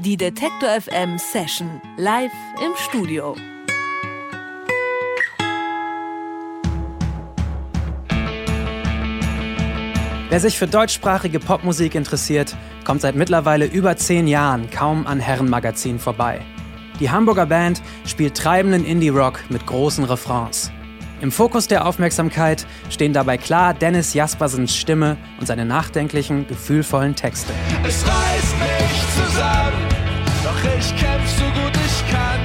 Die Detektor FM Session live im Studio. Wer sich für deutschsprachige Popmusik interessiert, kommt seit mittlerweile über zehn Jahren kaum an Herrenmagazin vorbei. Die Hamburger Band spielt treibenden Indie-Rock mit großen Refrains. Im Fokus der Aufmerksamkeit stehen dabei klar Dennis Jaspersens Stimme und seine nachdenklichen, gefühlvollen Texte. Es reißt mich zusammen, ich kämpf so gut ich kann.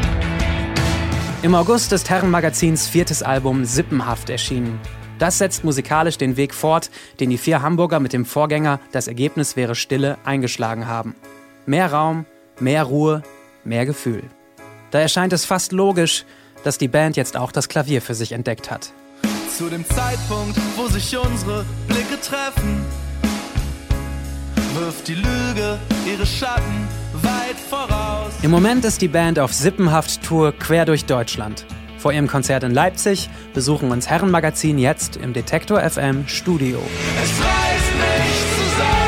Im August ist Herrenmagazins viertes Album Sippenhaft erschienen. Das setzt musikalisch den Weg fort, den die vier Hamburger mit dem Vorgänger Das Ergebnis wäre Stille eingeschlagen haben. Mehr Raum, mehr Ruhe, mehr Gefühl. Da erscheint es fast logisch, dass die Band jetzt auch das Klavier für sich entdeckt hat. Zu dem Zeitpunkt, wo sich unsere Blicke treffen, wirft die Lüge ihre Schatten weit voraus. Im Moment ist die Band auf Sippenhaft-Tour quer durch Deutschland. Vor ihrem Konzert in Leipzig besuchen uns Herrenmagazin jetzt im Detektor FM Studio. Es reißt mich zusammen,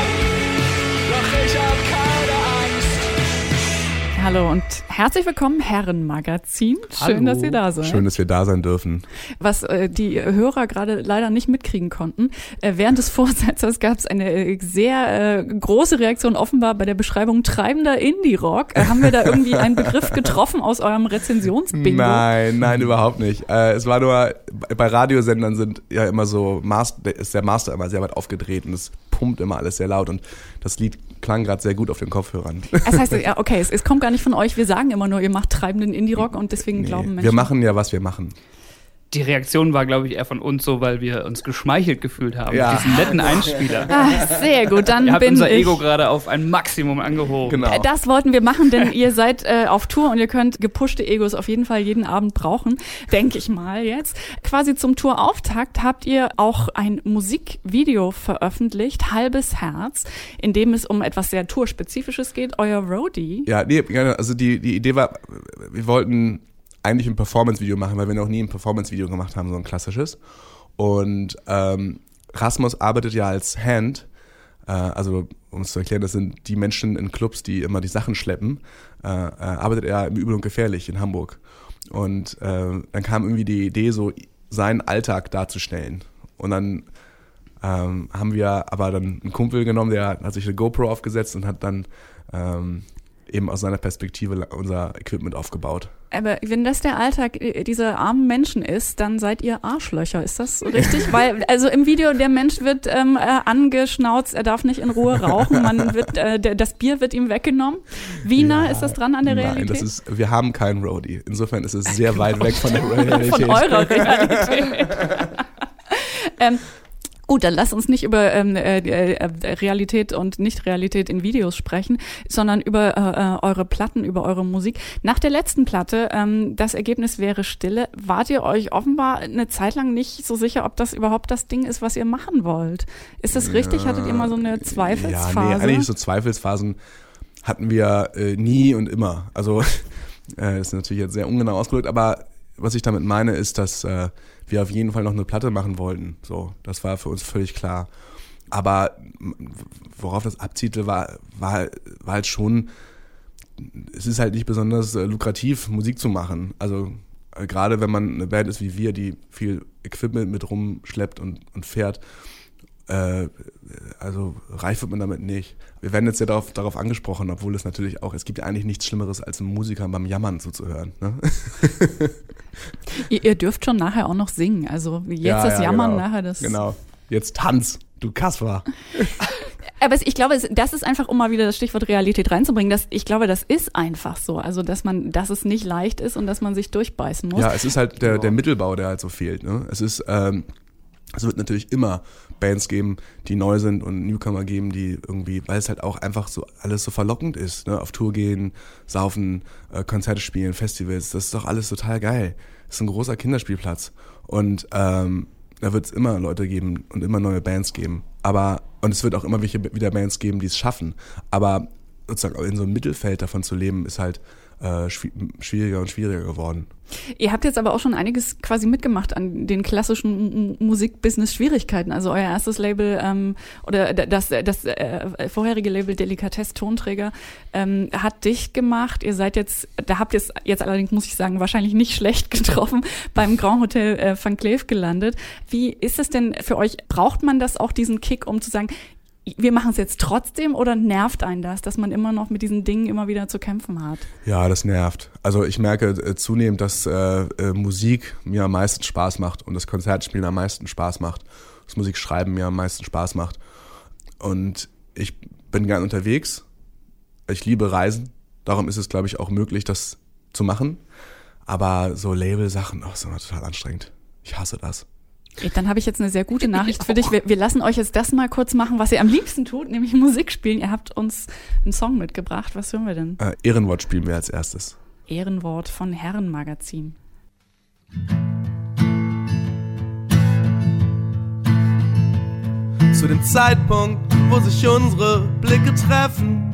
Hallo und herzlich willkommen, Herrenmagazin. Schön, Hallo. dass ihr da seid. Schön, dass wir da sein dürfen. Was äh, die Hörer gerade leider nicht mitkriegen konnten, äh, während des Vorsetzers gab es eine äh, sehr äh, große Reaktion offenbar bei der Beschreibung treibender Indie-Rock. Äh, haben wir da irgendwie einen Begriff getroffen aus eurem Rezensionsbingo? Nein, nein, überhaupt nicht. Äh, es war nur, bei Radiosendern sind ja immer so, Master, ist der Master immer sehr weit aufgedreht und es pumpt immer alles sehr laut und das Lied klang gerade sehr gut auf den Kopfhörern. Das heißt, ja, okay, es, es kommt gar nicht von euch. Wir sagen immer nur, ihr macht treibenden Indie-Rock und deswegen glauben Nee, Menschen. wir machen ja, was wir machen. Die Reaktion war, glaube ich, eher von uns so, weil wir uns geschmeichelt gefühlt haben. Ja. Mit diesem netten Einspieler. Ah, sehr gut, dann Ihr habt bin unser ich. Ego gerade auf ein Maximum angehoben. Genau. Äh, Das wollten wir machen, denn ihr seid äh, auf Tour und ihr könnt gepushte Egos auf jeden Fall jeden Abend brauchen, denke ich mal jetzt. Quasi zum Tourauftakt habt ihr auch ein Musikvideo veröffentlicht, Halbes Herz, in dem es um etwas sehr Tourspezifisches geht, euer Roadie. Ja, nee, gerne. also die, die Idee war, wir wollten eigentlich ein Performance-Video machen, weil wir noch nie ein Performance-Video gemacht haben, so ein klassisches. Und ähm, Rasmus arbeitet ja als Hand, äh, also um es zu erklären, das sind die Menschen in Clubs, die immer die Sachen schleppen, äh, äh, arbeitet er im Übel und Gefährlich in Hamburg. Und äh, dann kam irgendwie die Idee, so seinen Alltag darzustellen. Und dann ähm, haben wir aber dann einen Kumpel genommen, der hat sich eine GoPro aufgesetzt und hat dann ähm, eben aus seiner Perspektive unser Equipment aufgebaut. Aber wenn das der Alltag äh, dieser armen Menschen ist, dann seid ihr Arschlöcher. Ist das richtig? Weil, also im Video, der Mensch wird ähm, äh, angeschnauzt, er darf nicht in Ruhe rauchen, man wird, äh, der, das Bier wird ihm weggenommen. Wie nah ist das dran an der Realität? Nein, das ist, wir haben keinen Roadie. Insofern ist es sehr weit weg von der Realität. Von eurer Realität. ähm, Gut, dann lasst uns nicht über ähm, äh, äh, Realität und Nicht-Realität in Videos sprechen, sondern über äh, äh, eure Platten, über eure Musik. Nach der letzten Platte, ähm, das Ergebnis wäre Stille, wart ihr euch offenbar eine Zeit lang nicht so sicher, ob das überhaupt das Ding ist, was ihr machen wollt. Ist das richtig? Hattet ihr mal so eine Zweifelsphase? Ja, nee, eigentlich so Zweifelsphasen hatten wir äh, nie und immer. Also äh, ist natürlich jetzt sehr ungenau ausgedrückt, aber was ich damit meine, ist, dass äh, wir auf jeden Fall noch eine Platte machen wollten. So, das war für uns völlig klar. Aber worauf das abzielte, war, war, war halt schon, es ist halt nicht besonders äh, lukrativ, Musik zu machen. Also äh, gerade wenn man eine Band ist wie wir, die viel Equipment mit rumschleppt und, und fährt, äh, also reich wird man damit nicht. Wir werden jetzt ja darauf, darauf angesprochen, obwohl es natürlich auch, es gibt ja eigentlich nichts Schlimmeres, als einem Musiker beim Jammern zuzuhören. Ne? Ihr, ihr dürft schon nachher auch noch singen. Also jetzt Ja, das ja, Jammern, genau. nachher das. Genau. Jetzt tanz, du Kasper. Aber ich glaube, das ist einfach, um mal wieder das Stichwort Realität reinzubringen, dass ich glaube, das ist einfach so. Also, dass man, dass es nicht leicht ist und dass man sich durchbeißen muss. Ja, es ist halt der, der Mittelbau, der halt so fehlt. Ne? Es ist, ähm, es wird natürlich immer Bands geben, die neu sind und Newcomer geben, die irgendwie, weil es halt auch einfach so alles so verlockend ist. Ne? Auf Tour gehen, saufen, äh, Konzerte spielen, Festivals, das ist doch alles total geil. Das ist ein großer Kinderspielplatz. Und ähm, da wird es immer Leute geben und immer neue Bands geben. Aber, und es wird auch immer welche, wieder Bands geben, die es schaffen. Aber sozusagen in so einem Mittelfeld davon zu leben, ist halt äh, schwieriger und schwieriger geworden. Ihr habt jetzt aber auch schon einiges quasi mitgemacht an den klassischen Musikbusiness-Schwierigkeiten. Also euer erstes Label ähm, oder das, das äh, vorherige Label Delikatess Tonträger ähm, hat dicht gemacht. Ihr seid jetzt, da habt ihr es jetzt allerdings, muss ich sagen, wahrscheinlich nicht schlecht getroffen, beim Grand Hotel äh, Van Cleef gelandet. Wie ist es denn für euch? Braucht man das auch, diesen Kick, um zu sagen, wir machen es jetzt trotzdem oder nervt einen das, dass man immer noch mit diesen Dingen immer wieder zu kämpfen hat? Ja, das nervt. Also ich merke äh, zunehmend, dass äh, äh, Musik mir am meisten Spaß macht und das Konzertspielen am meisten Spaß macht, das Musikschreiben mir am meisten Spaß macht. Und ich bin gern unterwegs. Ich liebe Reisen. Darum ist es, glaube ich, auch möglich, das zu machen. Aber so Label-Sachen, oh, ist immer total anstrengend. Ich hasse das. Dann habe ich jetzt eine sehr gute Nachricht für dich. Wir, wir, lassen euch jetzt das mal kurz machen, was ihr am liebsten tut, nämlich Musik spielen. Ihr habt uns einen Song mitgebracht. Was hören wir denn? Äh, Ehrenwort spielen wir als erstes. Ehrenwort von Herrenmagazin. Zu dem Zeitpunkt, wo sich unsere Blicke treffen,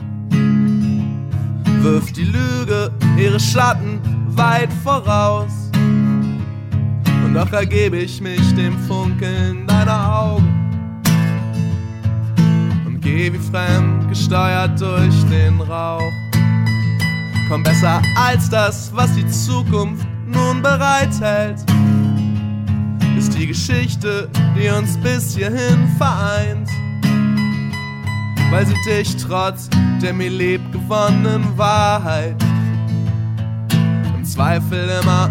wirft die Lüge ihre Schatten weit voraus doch ergebe ich mich dem Funkeln deiner Augen und geh wie fremd gesteuert durch den Rauch. Komm besser als das, was die Zukunft nun bereithält, ist die Geschichte, die uns bis hierhin vereint. Weil sie dich trotz der mir lieb gewonnenen Wahrheit im Zweifel immer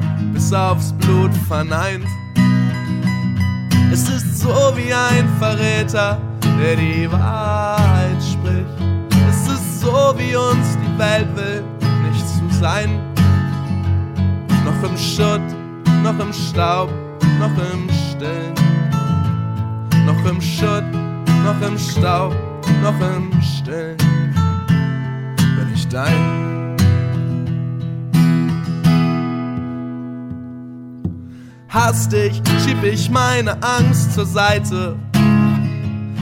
aufs Blut verneint. Es ist so wie ein Verräter, der die Wahrheit spricht. Es ist so wie uns die Welt will, nicht zu sein. Noch im Schutt, noch im Staub, noch im Stillen. Noch im Schutt, noch im Staub, noch im Stillen. Bin ich dein Hastig schieb ich meine Angst zur Seite.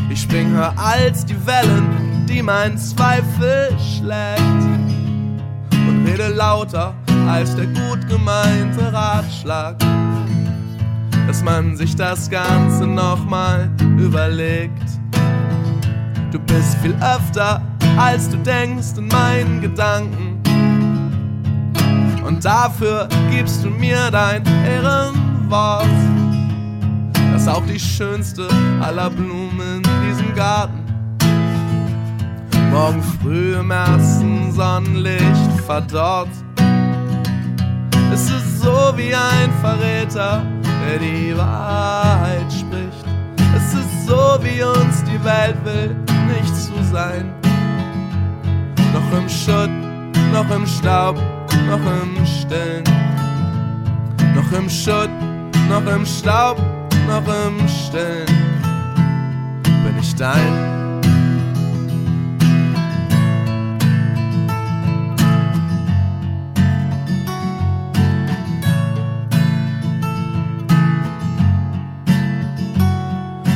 Ich spring höher als die Wellen, die mein Zweifel schlägt. Und rede lauter als der gut gemeinte Ratschlag. Dass man sich das Ganze nochmal überlegt. Du bist viel öfter, als du denkst in meinen Gedanken. Und dafür gibst du mir dein Ehren Wort, das auch die schönste aller Blumen in diesem Garten morgen früh im ersten Sonnenlicht verdorrt. Es ist so wie ein Verräter, der die Wahrheit spricht. Es ist so, wie uns die Welt will, nicht zu sein. Noch im Schutt, noch im Staub, noch im Stillen. Noch im Schutt, noch im Staub, noch im Stillen bin ich dein.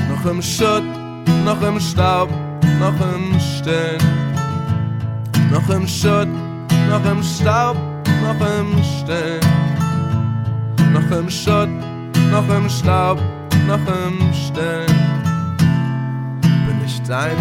Noch im Schutt, noch im Staub, noch im Stillen. Noch im Schutt, noch im Staub, noch im Stillen. Noch im Schutt, noch im Staub, noch im Stillen bin ich dein.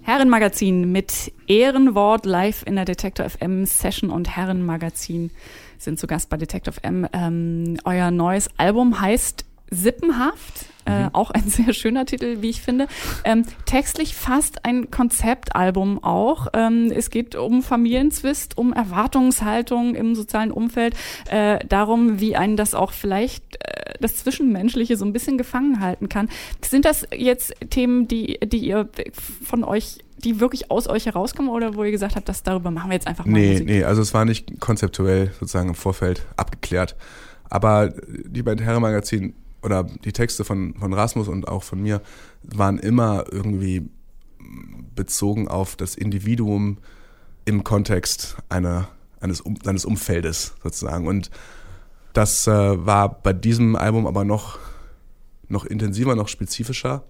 Herrenmagazin mit Ehrenwort live in der Detektor FM Session und Herrenmagazin sind zu Gast bei Detektor FM. Ähm, euer neues Album heißt Sippenhaft. Äh, mhm. auch ein sehr schöner Titel, wie ich finde. Ähm, textlich fast ein Konzeptalbum auch. Ähm, es geht um Familienzwist, um Erwartungshaltung im sozialen Umfeld, äh, darum, wie einen das auch vielleicht äh, das Zwischenmenschliche so ein bisschen gefangen halten kann. Sind das jetzt Themen, die, die ihr von euch die wirklich aus euch herauskommen oder wo ihr gesagt habt, dass darüber machen wir jetzt einfach mal Nee, Musik? nee, also es war nicht konzeptuell sozusagen im Vorfeld abgeklärt. Aber die beiden Herren Magazin oder die Texte von, von Rasmus und auch von mir waren immer irgendwie bezogen auf das Individuum im Kontext einer, eines, um, seines Umfeldes sozusagen. Und das äh, war bei diesem Album aber noch, noch intensiver, noch spezifischer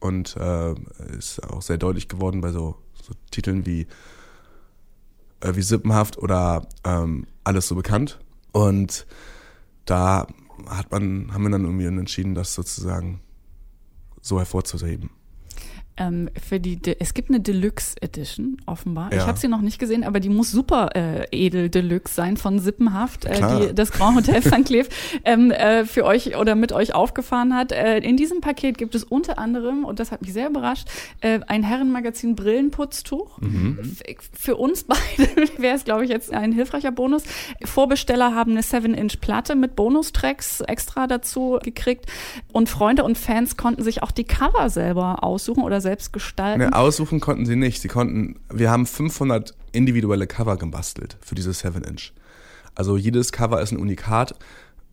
und äh, ist auch sehr deutlich geworden bei so so Titeln wie, äh, wie Sippenhaft oder ähm, Alles so bekannt. Und da hat man, haben wir dann irgendwie entschieden, das sozusagen so hervorzuheben. Ähm, für die, De es gibt eine Deluxe Edition, offenbar. Ich Ja. habe sie noch nicht gesehen, aber die muss super äh, edel Deluxe sein von Sippenhaft, äh, die das Grand Hotel St. Cleef ähm, äh, für euch oder mit euch aufgefahren hat. Äh, in diesem Paket gibt es unter anderem, und das hat mich sehr überrascht, äh, ein Herrenmagazin Brillenputztuch. F- Für uns beide wäre es, glaube ich, jetzt ein hilfreicher Bonus. Vorbesteller haben eine 7-Inch-Platte mit Bonustracks extra dazu gekriegt. Und Freunde und Fans konnten sich auch die Cover selber aussuchen oder selbst gestalten. Ne, aussuchen konnten sie nicht. Sie konnten, wir haben 500 individuelle Cover gebastelt für diese 7-Inch. Also jedes Cover ist ein Unikat.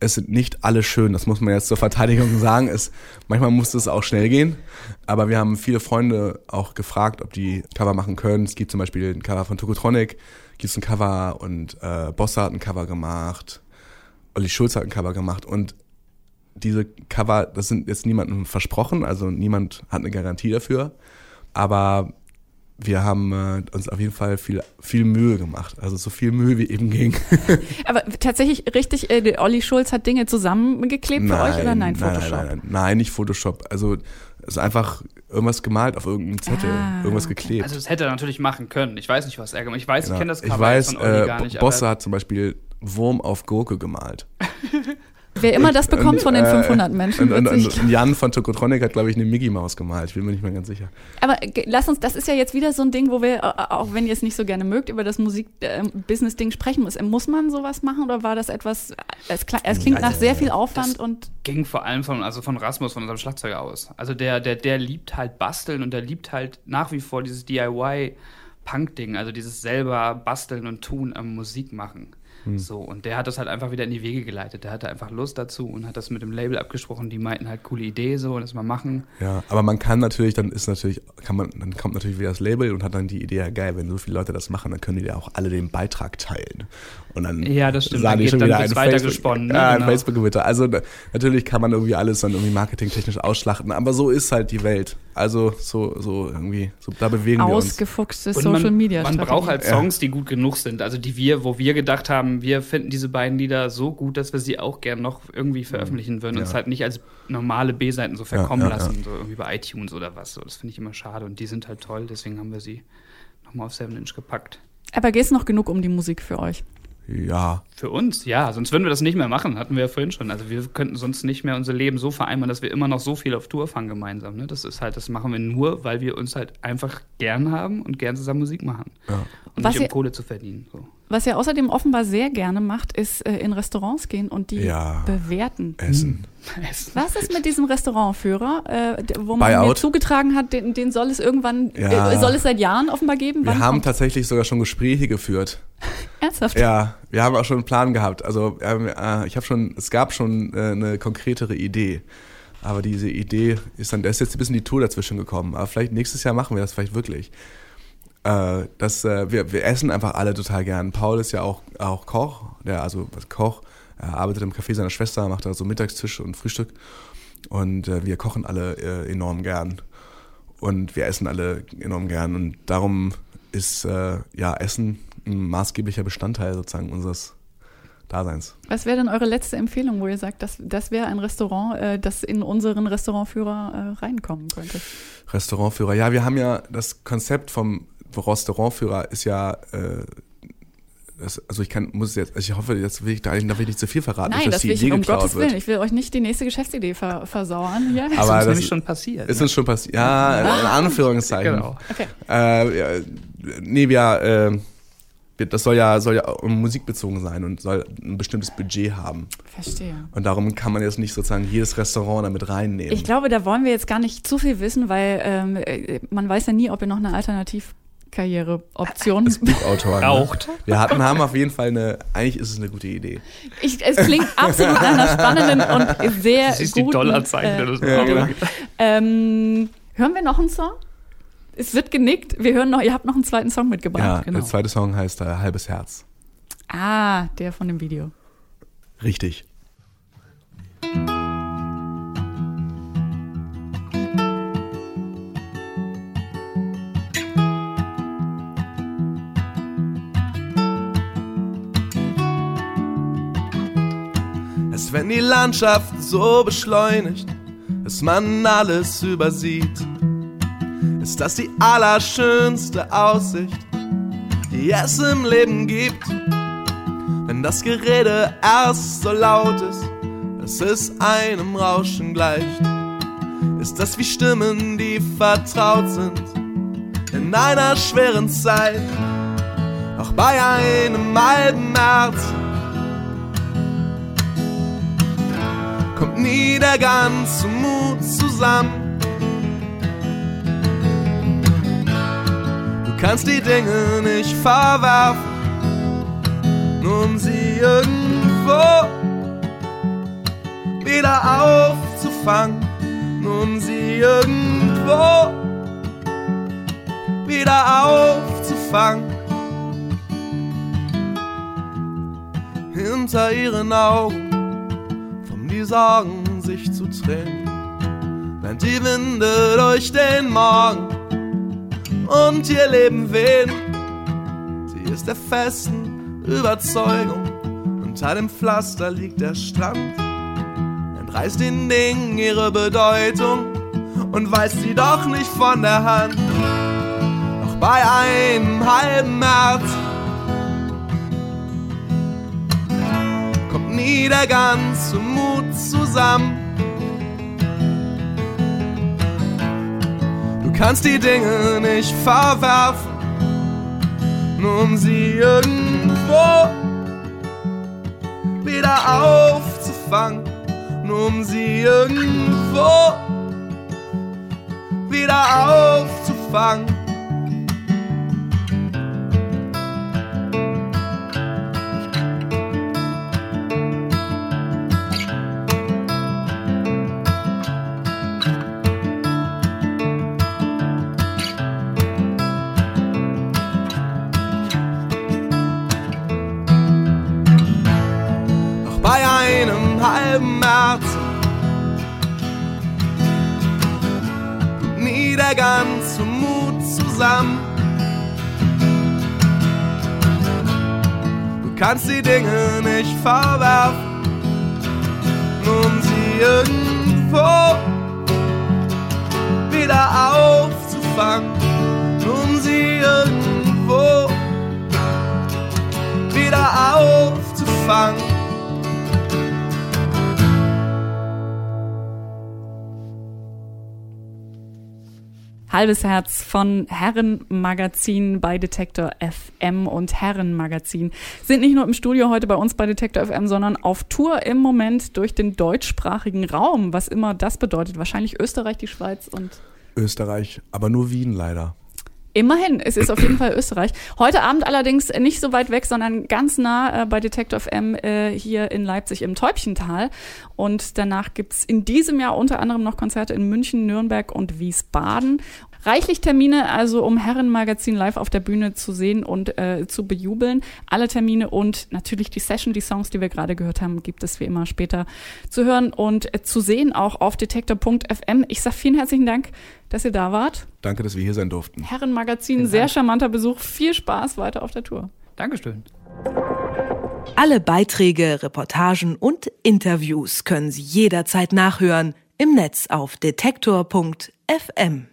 Es sind nicht alle schön, das muss man jetzt zur Verteidigung sagen. Es, manchmal musste es auch schnell gehen. Aber wir haben viele Freunde auch gefragt, ob die Cover machen können. Es gibt zum Beispiel ein Cover von Tokotronic, gibt es ein Cover und äh, Bossa hat ein Cover gemacht. Olli Schulz hat ein Cover gemacht und diese Cover, das sind jetzt niemandem versprochen, also niemand hat eine Garantie dafür, aber wir haben äh, uns auf jeden Fall viel, viel Mühe gemacht, also so viel Mühe wie eben ging. Aber tatsächlich richtig, äh, Olli Schulz hat Dinge zusammengeklebt für euch oder nein, Photoshop? Nein, nein, nein, nein, nicht Photoshop. Also es ist einfach irgendwas gemalt auf irgendeinem Zettel, Ah, irgendwas okay. geklebt. Also das hätte er natürlich machen können. Ich weiß nicht, was er gemacht hat. Ich weiß, ich Genau. kenne das ich Cover weiß, von Olli äh, gar nicht. Bosse hat zum Beispiel Wurm auf Gurke gemalt. Wer immer das bekommt von den äh, 500 Menschen, Und, wird und, und Jan von Tokotronic hat, glaube ich, eine Mickey Maus gemalt. Ich bin mir nicht mehr ganz sicher. Aber lass uns, das ist ja jetzt wieder so ein Ding, wo wir, äh, auch wenn ihr es nicht so gerne mögt, über das Musik-Business-Ding sprechen muss. Muss man sowas machen oder war das etwas, es, kla- es klingt nach sehr viel Aufwand und ging vor allem von, also von Rasmus, von unserem Schlagzeuger aus. Also der, der, der liebt halt basteln und der liebt halt nach wie vor dieses DIY-Punk-Ding, also dieses selber basteln und tun am Musik machen. So, und der hat das halt einfach wieder in die Wege geleitet. Der hatte einfach Lust dazu und hat das mit dem Label abgesprochen. Die meinten halt, coole Idee, so, das mal machen. Ja, aber man kann natürlich, dann ist natürlich, kann man, dann kommt natürlich wieder das Label und hat dann die Idee, ja geil, wenn so viele Leute das machen, dann können die ja auch alle den Beitrag teilen. Und dann Ja, das stimmt. sagen Dann die geht- schon dann wieder wird's ein weiter Facebook, gesponnen, ne? Ja, ein Genau. Facebook-Gewitter. Also na- natürlich kann man irgendwie alles dann irgendwie marketingtechnisch ausschlachten, aber so ist halt die Welt. Also so, so irgendwie, so da bewegen wir uns. ausgefuchste Social man, Media. Man braucht halt Ja. Songs, die gut genug sind. Also die wir, wo wir gedacht haben, wir finden diese beiden Lieder so gut, dass wir sie auch gern noch irgendwie veröffentlichen würden und Ja. es halt nicht als normale B-Seiten so verkommen ja, ja. lassen, so irgendwie bei iTunes oder was. So, das finde ich immer schade und die sind halt toll, deswegen haben wir sie nochmal auf 7 Inch gepackt. Aber geht es noch genug um die Musik für euch? Ja, Für uns, ja, sonst würden wir das nicht mehr machen, hatten wir ja vorhin schon. Also wir könnten sonst nicht mehr unser Leben so vereinbaren, dass wir immer noch so viel auf Tour fahren gemeinsam. Ne? Das ist halt, das machen wir nur, weil wir uns halt einfach gern haben und gern zusammen Musik machen. Ja. Und Was nicht um ihr- Kohle zu verdienen. So. Was ihr außerdem offenbar sehr gerne macht, ist äh, in Restaurants gehen und die Ja. bewerten. Essen. Was ist mit diesem Restaurantführer, äh, wo man mir Buyout? zugetragen hat, den, den soll es irgendwann, Ja. äh, soll es seit Jahren offenbar geben? Wir Wann haben kommt- tatsächlich sogar schon Gespräche geführt. Ernsthaft? Ja, wir haben auch schon einen Plan gehabt. Also äh, ich habe schon, es gab schon äh, eine konkretere Idee. Aber diese Idee ist dann, da ist jetzt ein bisschen die Tour dazwischen gekommen. Aber vielleicht nächstes Jahr machen wir das vielleicht wirklich. Äh, das, äh, wir, wir essen einfach alle total gern. Paul ist ja auch, auch Koch, der also Koch, er arbeitet im Café seiner Schwester, macht da so Mittagstisch und Frühstück. Und äh, wir kochen alle äh, enorm gern. Und wir essen alle enorm gern. Und darum ist ja Essen ein maßgeblicher Bestandteil sozusagen unseres Daseins. Was wäre denn eure letzte Empfehlung, wo ihr sagt, das, das wäre ein Restaurant, äh, das in unseren Restaurantführer äh, reinkommen könnte? Restaurantführer. Ja, wir haben ja das Konzept vom Restaurantführer ist ja, äh, das, also ich kann, muss jetzt, also ich hoffe, jetzt will ich da, da will ich nicht zu viel verraten, Nein, nicht, dass das die will ich Idee um geklaut Gottes Willen. wird. Ich will euch nicht die nächste Geschäftsidee ver versauern hier. Aber ist das nämlich schon passiert. Ist ne? uns schon passiert. Ja, in Anführungszeichen. Genau. Okay. Äh, ja, nee, wir, äh, wir- das soll ja, soll ja musikbezogen sein und soll ein bestimmtes Budget haben. Verstehe. Und darum kann man jetzt nicht sozusagen jedes Restaurant damit reinnehmen. Ich glaube, da wollen wir jetzt gar nicht zu viel wissen, weil ähm, äh, man weiß ja nie, ob ihr noch eine Alternativkarriereoption. das Buchautor. Raucht. Ne? Wir hatten, haben auf jeden Fall eine, eigentlich ist es eine gute Idee. Ich, es klingt absolut nach einer spannenden und sehr siehst die guten, Dollarzeichen. äh, das Ja, genau. ähm, hören wir noch einen Song? Es wird genickt. Wir hören noch, ihr habt noch einen zweiten Song mitgebracht. Ja, genau. der zweite Song heißt äh, Halbes Herz. Ah, der von dem Video. Richtig. Es wenn die Landschaft so beschleunigt, dass man alles übersieht ist das die allerschönste Aussicht, die es im Leben gibt? Wenn das Gerede erst so laut ist, dass es einem Rauschen gleicht, ist das wie Stimmen, die vertraut sind in einer schweren Zeit. Auch bei einem halben März kommt nie der ganze Mut zusammen. Kannst die Dinge nicht verwerfen, nur um sie irgendwo wieder aufzufangen, nur um sie irgendwo wieder aufzufangen. Hinter ihren Augen formen die Sorgen sich zu Tränen, während die Winde durch den Morgen und ihr Leben wehen. Sie ist der festen Überzeugung, unter dem Pflaster liegt der Strand. Entreißt den Dingen ihre Bedeutung und weist sie doch nicht von der Hand. Noch bei einem halben März kommt nie der ganze Mut zusammen. Kannst die Dinge nicht verwerfen, nur um sie irgendwo wieder aufzufangen, nur um sie irgendwo wieder aufzufangen. Ganze Mut zusammen. Du kannst die Dinge nicht verwerfen, um sie irgendwo wieder aufzufangen, um sie irgendwo wieder aufzufangen. Halbes Herz von Herrenmagazin bei Detektor FM und Herrenmagazin sind nicht nur im Studio heute bei uns bei Detektor FM, sondern auf Tour im Moment durch den deutschsprachigen Raum, was immer das bedeutet. Wahrscheinlich Österreich, die Schweiz und Österreich, aber nur Wien leider. Immerhin, es ist auf jeden Fall Österreich. Heute Abend allerdings nicht so weit weg, sondern ganz nah äh, bei Detektor FM äh, hier in Leipzig im Täubchental. Und danach gibt's in diesem Jahr unter anderem noch Konzerte in München, Nürnberg und Wiesbaden. Reichlich Termine, also um Herrenmagazin live auf der Bühne zu sehen und äh, zu bejubeln. Alle Termine und natürlich die Session, die Songs, die wir gerade gehört haben, gibt es wie immer später zu hören und äh, zu sehen, auch auf detektor.fm. Ich sag vielen herzlichen Dank, dass ihr da wart. Danke, dass wir hier sein durften. Herrenmagazin, sehr charmanter Besuch. Viel Spaß weiter auf der Tour. Dankeschön. Alle Beiträge, Reportagen und Interviews können Sie jederzeit nachhören im Netz auf detektor.fm.